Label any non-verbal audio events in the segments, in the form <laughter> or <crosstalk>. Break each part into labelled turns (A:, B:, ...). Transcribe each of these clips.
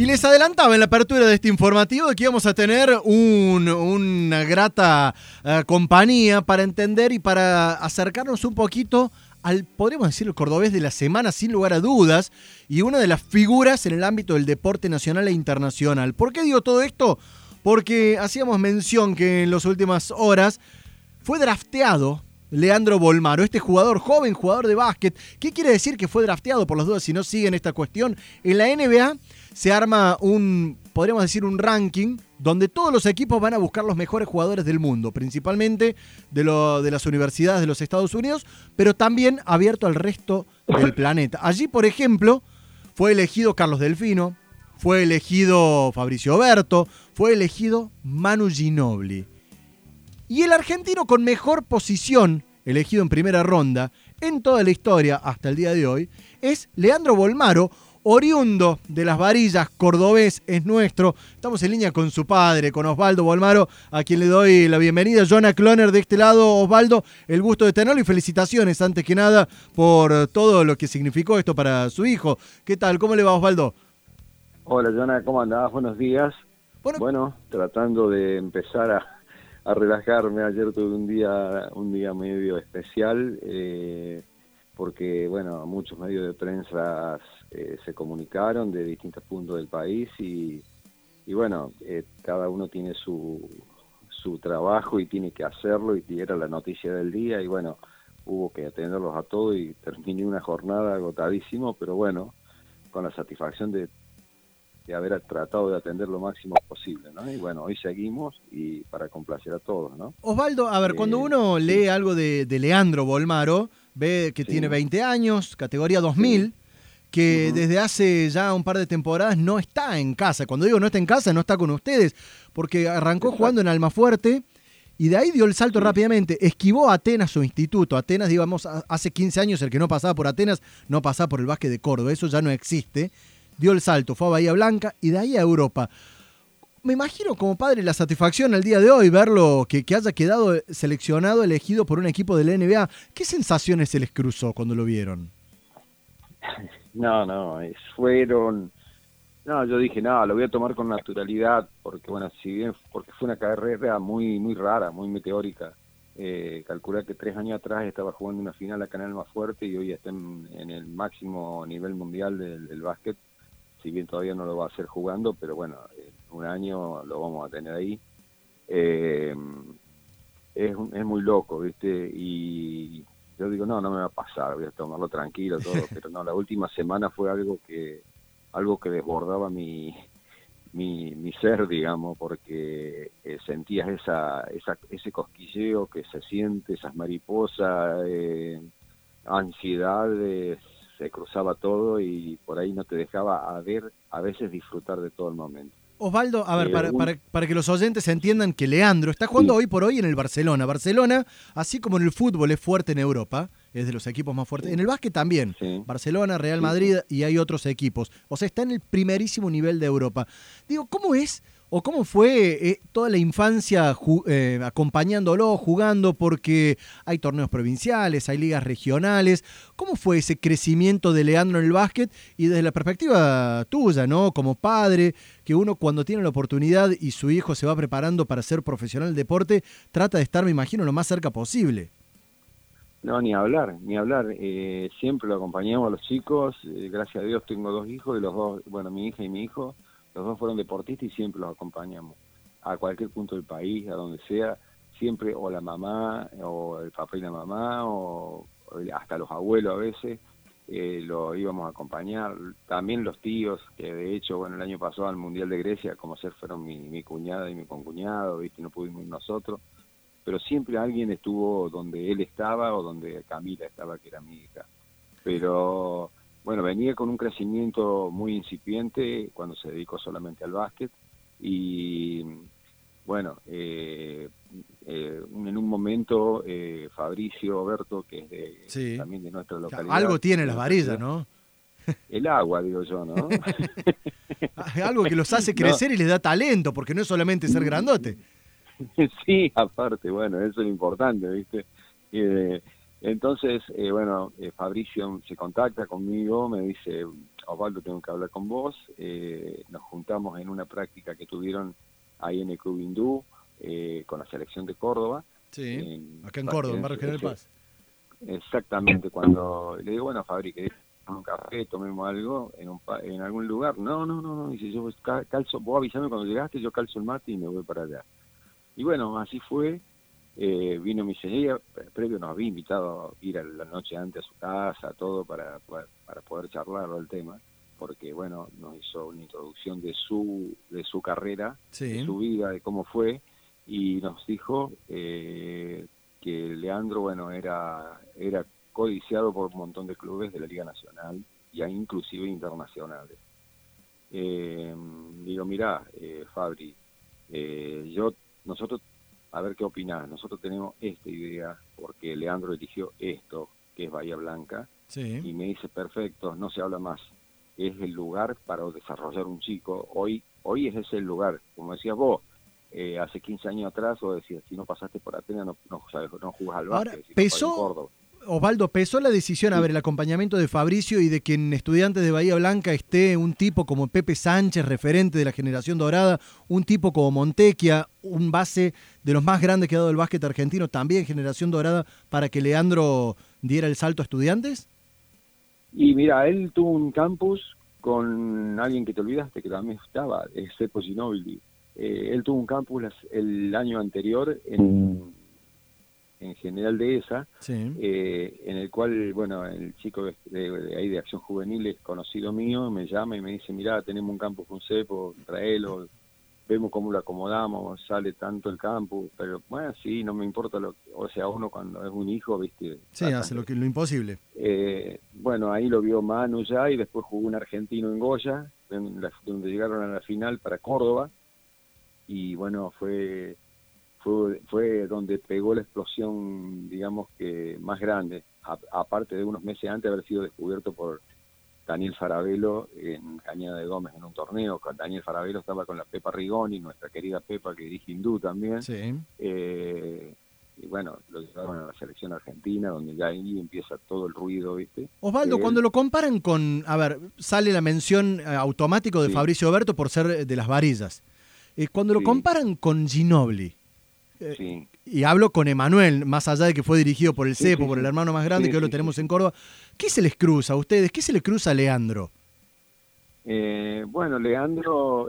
A: Y les adelantaba en la apertura de este informativo que íbamos a tener una grata eh, compañía para entender y para acercarnos un poquito al, podríamos decir, el cordobés de la semana, sin lugar a dudas, y una de las figuras en el ámbito del deporte nacional e internacional. ¿Por qué digo todo esto? Porque hacíamos mención que en las últimas horas fue drafteado Leandro Bolmaro, este jugador joven, jugador de básquet. ¿Qué quiere decir que fue drafteado por las dudas si no siguen esta cuestión? En la NBA se arma un, podríamos decir, un ranking donde todos los equipos van a buscar los mejores jugadores del mundo, principalmente de, lo, de las universidades de los Estados Unidos, pero también abierto al resto del <laughs> planeta. Allí, por ejemplo, fue elegido Carlos Delfino, fue elegido Fabricio Berto, fue elegido Manu Ginobili. Y el argentino con mejor posición, elegido en primera ronda, en toda la historia hasta el día de hoy, es Leandro Bolmaro, oriundo de las varillas, cordobés, es nuestro. Estamos en línea con su padre, con Osvaldo Bolmaro, a quien le doy la bienvenida. Jonah Cloner de este lado, Osvaldo, el gusto de tenerlo y felicitaciones antes que nada por todo lo que significó esto para su hijo. ¿Qué tal? ¿Cómo le va Osvaldo?
B: Hola Jonah, ¿cómo andás? Buenos días. bueno tratando de empezar a a relajarme. Ayer tuve un día, un día medio especial, eh, porque bueno, muchos medios de prensa eh, se comunicaron de distintos puntos del país y, y bueno, eh, cada uno tiene su, su trabajo y tiene que hacerlo y era la noticia del día y bueno, hubo que atenderlos a todos y terminé una jornada agotadísimo, pero bueno, con la satisfacción de de haber tratado de atender lo máximo posible, ¿no? Y bueno, hoy seguimos y para complacer a todos, ¿no?
A: Osvaldo, a ver, cuando eh, uno lee algo de, Leandro Bolmaro, ve que tiene 20 años, categoría 2000, que desde hace ya un par de temporadas no está en casa. Cuando digo no está en casa, no está con ustedes, porque arrancó jugando en Almafuerte y de ahí dio el salto rápidamente. Esquivó a Atenas, su instituto. Atenas, digamos, hace 15 años el que no pasaba por Atenas no pasaba por el básquet de Córdoba. Eso ya no existe dio el salto, fue a Bahía Blanca y de ahí a Europa. Me imagino como padre la satisfacción al día de hoy verlo que, que haya quedado seleccionado, elegido por un equipo de la NBA. ¿Qué sensaciones se les cruzó cuando lo vieron?
B: No, no, fueron... No, yo dije, no, lo voy a tomar con naturalidad, porque bueno, si bien, porque fue una carrera muy, muy rara, muy meteórica. Eh, calcular que tres años atrás estaba jugando una final a Canal más fuerte y hoy está en, el máximo nivel mundial del, del básquet si bien todavía no lo va a hacer jugando, pero bueno, un año lo vamos a tener ahí. Eh, es, es muy loco, ¿viste? Y yo digo, no, no me va a pasar, voy a tomarlo tranquilo, todo, <laughs> pero no, la última semana fue algo que algo que desbordaba mi, mi, mi ser, digamos, porque eh, sentías esa, esa, ese cosquilleo que se siente, esas mariposas, eh, ansiedades, se cruzaba todo y por ahí no te dejaba a ver, a veces disfrutar de todo el momento.
A: Osvaldo, a ver, para, para, para, que los oyentes entiendan que Leandro está jugando hoy por hoy en el Barcelona. Barcelona, así como en el fútbol es fuerte en Europa, es de los equipos más fuertes. En el básquet también. Barcelona, Real Madrid y hay otros equipos. O sea, está en el primerísimo nivel de Europa. Digo, ¿cómo es o cómo fue eh, toda la infancia eh, acompañándolo, jugando, porque hay torneos provinciales, hay ligas regionales. ¿Cómo fue ese crecimiento de Leandro en el básquet y desde la perspectiva tuya, ¿no? Como padre, que uno cuando tiene la oportunidad y su hijo se va preparando para ser profesional del deporte, trata de estar, me imagino, lo más cerca posible.
B: No, ni hablar, ni hablar. Eh, siempre lo acompañamos a los chicos. gracias a Dios tengo dos hijos y los dos, bueno, mi hija y mi hijo los dos fueron deportistas y siempre los acompañamos a cualquier punto del país, a donde sea, siempre o la mamá o el papá y la mamá o, hasta los abuelos a veces eh, lo íbamos a acompañar, también los tíos, que de hecho, bueno, el año pasado al Mundial de Grecia, como ser fueron mi, cuñada y mi concuñado, ¿viste? no pudimos ir nosotros, pero siempre alguien estuvo donde él estaba o donde Camila estaba, que era mi hija. Pero bueno, venía con un crecimiento muy incipiente cuando se dedicó solamente al básquet y bueno, eh, eh, en un momento eh, Fabricio Berto, que es de, también de nuestra localidad.
A: Algo tiene las varillas, ¿no?
B: El agua, digo yo, ¿no? <laughs>
A: Algo que los hace crecer y les da talento, porque no es solamente ser grandote. <laughs>
B: Sí, aparte, bueno, eso es lo importante, ¿viste? Entonces, eh, bueno, eh, Fabricio se contacta conmigo, me dice, Osvaldo, tengo que hablar con vos. Eh, nos juntamos en una práctica que tuvieron ahí en el Club Hindú eh, con la selección de Córdoba.
A: Sí, acá en Córdoba, en Barrio General Paz.
B: Exactamente, cuando le digo, bueno, Fabri, ¿querés un café, tomemos algo en, un, en algún lugar? No, no, no, no, dice, yo calzo, vos avisame cuando llegaste, yo calzo el mate y me voy para allá. Y bueno, así fue, eh, vino mi señora, previo nos había invitado a ir a la noche antes a su casa, todo para, para, poder charlar del tema, porque bueno, nos hizo una introducción de su, de su carrera, de su vida, de cómo fue, y nos dijo eh, que Leandro, bueno, era, era codiciado por un montón de clubes de la Liga Nacional y inclusive internacionales. Eh, digo, mira, eh, Fabri, eh, yo, nosotros, a ver qué opinás, nosotros tenemos esta idea, porque Leandro eligió esto, que es Bahía Blanca, y me dice, perfecto, no se habla más, es el lugar para desarrollar un chico, hoy, hoy es ese el lugar, como decías vos, eh, hace 15 años atrás o decías, si no pasaste por Atenas no, no, no jugás al básquet.
A: Ahora, pesó, Osvaldo, pesó la decisión, a ver, el acompañamiento de Fabricio y de que en Estudiantes de Bahía Blanca esté un tipo como Pepe Sánchez, referente de la generación dorada, un tipo como Montequia, un base de los más grandes que ha dado el básquet argentino, también generación dorada, para que Leandro diera el salto a Estudiantes?
B: Y mira, él tuvo un campus con alguien que te olvidaste, que también estaba, es Sepo Ginobili. Eh, él tuvo un campus el año anterior en, en General Dehesa, eh, en el cual, bueno, el chico de, ahí de Acción Juvenil es conocido mío, me llama y me dice, mira, tenemos un campus con cepo, traelo, vemos cómo lo acomodamos, sale tanto el campus, pero bueno, sí, no me importa lo o sea, uno cuando es un hijo, viste.
A: Sí, hace lo, que, lo imposible.
B: Eh, bueno, ahí lo vio Manu ya y después jugó un argentino en Goya, donde llegaron a la final para Córdoba y bueno, fue, fue, fue donde pegó la explosión, digamos que más grande, aparte de unos meses antes de haber sido descubierto por Daniel Farabelo en Cañada de Gómez en un torneo. Daniel Farabelo estaba con la Pepa Rigoni, nuestra querida Pepa que dirige Hindú también.
A: Sí.
B: Eh, y bueno, lo llevaron a la selección argentina, donde ya ahí empieza todo el ruido, ¿viste?
A: Osvaldo, eh, cuando lo comparan con, a ver, sale la mención eh, automático de Fabricio Oberto por ser de las varillas. Eh, cuando lo comparan con Ginobili, eh, y hablo con Emanuel, más allá de que fue dirigido por el CEPO, por el hermano más grande que hoy lo tenemos en Córdoba, ¿qué se les cruza a ustedes? ¿Qué se les cruza a Leandro?
B: Eh, bueno, Leandro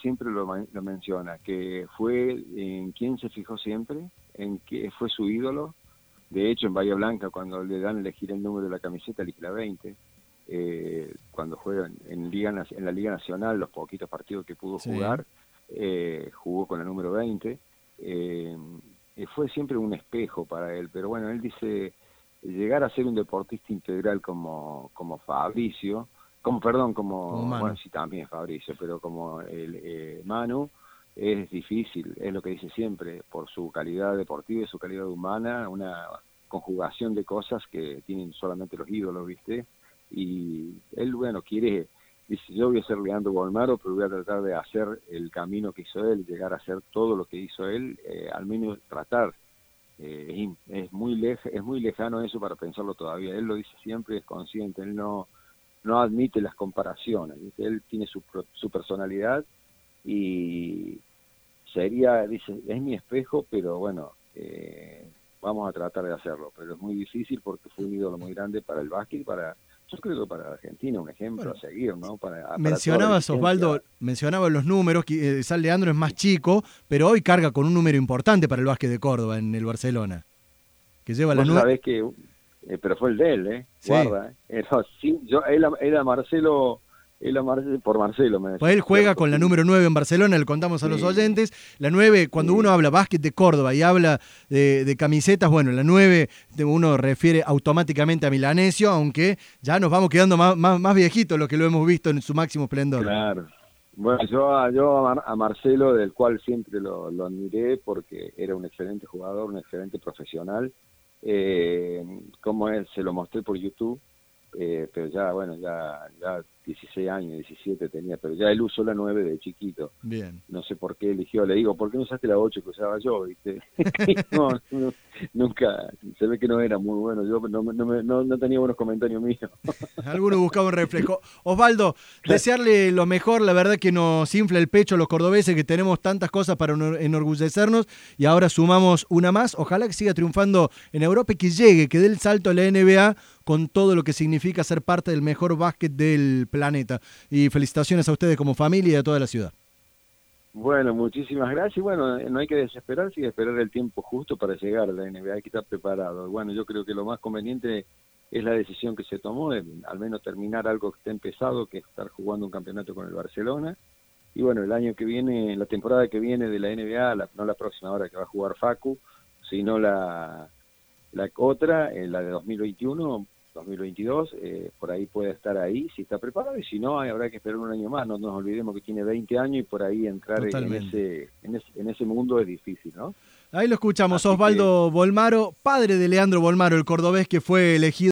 B: siempre lo, menciona, que fue en quien se fijó siempre, en que fue su ídolo. De hecho, en Bahía Blanca, cuando le dan a elegir el número de la camiseta, elige la 20. cuando juega en, Liga, en la Liga Nacional, los poquitos partidos que pudo jugar, eh, jugó con el número 20, eh, fue siempre un espejo para él, pero bueno, él dice, llegar a ser un deportista integral como, como Fabricio, como, perdón, como, bueno, sí también Fabricio, pero como el eh, Manu, es difícil, es lo que dice siempre, por su calidad deportiva y su calidad humana, una conjugación de cosas que tienen solamente los ídolos, ¿viste? Y él, bueno, quiere dice, yo voy a ser Leandro Bolmaro, pero voy a tratar de hacer el camino que hizo él, llegar a hacer todo lo que hizo él, eh, al menos tratar. Eh, es, muy es muy lejano eso para pensarlo todavía. Él lo dice siempre, es consciente, él no, admite las comparaciones. Él tiene su, su personalidad y sería, dice, es mi espejo, pero bueno, eh, vamos a tratar de hacerlo. Pero es muy difícil porque fue un ídolo muy grande para el básquet para yo creo que para Argentina un ejemplo a seguir, ¿no? Para,
A: mencionabas, Osvaldo, mencionabas los números, que eh, Sal Leandro es más chico, pero hoy carga con un número importante para el básquet de Córdoba en el Barcelona. Que lleva la
B: sabés que, eh, pero fue el de él, ¿eh? Guarda, ¿eh? sí, yo, él, era Marcelo por Marcelo. Me
A: pues él juega con la número 9 en Barcelona, le contamos a los oyentes. La 9, cuando uno habla básquet de Córdoba y habla de, camisetas, bueno, la 9 uno refiere automáticamente a Milanesio, aunque ya nos vamos quedando más, más, viejitos los que lo hemos visto en su máximo esplendor.
B: Claro. Bueno, yo, yo a, Marcelo, del cual siempre lo, admiré porque era un excelente jugador, un excelente profesional. Eh, como él, se lo mostré por YouTube, eh, pero ya, bueno, ya, ya 16 años, 17 tenía, pero ya él usó la 9 de chiquito.
A: Bien.
B: No sé por qué eligió, le digo, ¿por qué no usaste la 8 que usaba yo? ¿viste? <laughs> no, no, nunca, se ve que no era muy bueno, yo no, no, no, no tenía buenos comentarios míos. <laughs>
A: Algunos buscaban un reflejo. Osvaldo, desearle lo mejor, la verdad que nos infla el pecho los cordobeses, que tenemos tantas cosas para enorgullecernos y ahora sumamos una más. Ojalá que siga triunfando en Europa y que llegue, que dé el salto a la NBA con todo lo que significa ser parte del mejor básquet del planeta. Y felicitaciones a ustedes como familia y a toda la ciudad.
B: Bueno, muchísimas gracias. Bueno, no hay que desesperarse y esperar el tiempo justo para llegar a la NBA, hay que estar preparado. Bueno, yo creo que lo más conveniente es la decisión que se tomó de al menos terminar algo que esté empezado, que es estar jugando un campeonato con el Barcelona. Y bueno, el año que viene, la temporada que viene de la NBA, no la próxima hora que va a jugar Facu, sino la, la otra, la de 2021, 2022, eh, por ahí puede estar ahí si está preparado y si no, habrá que esperar un año más. No nos olvidemos que tiene 20 años y por ahí entrar en ese, en ese, en ese mundo es difícil, ¿no?
A: Ahí lo escuchamos, Osvaldo Bolmaro, padre de Leandro Bolmaro, el cordobés que fue elegido.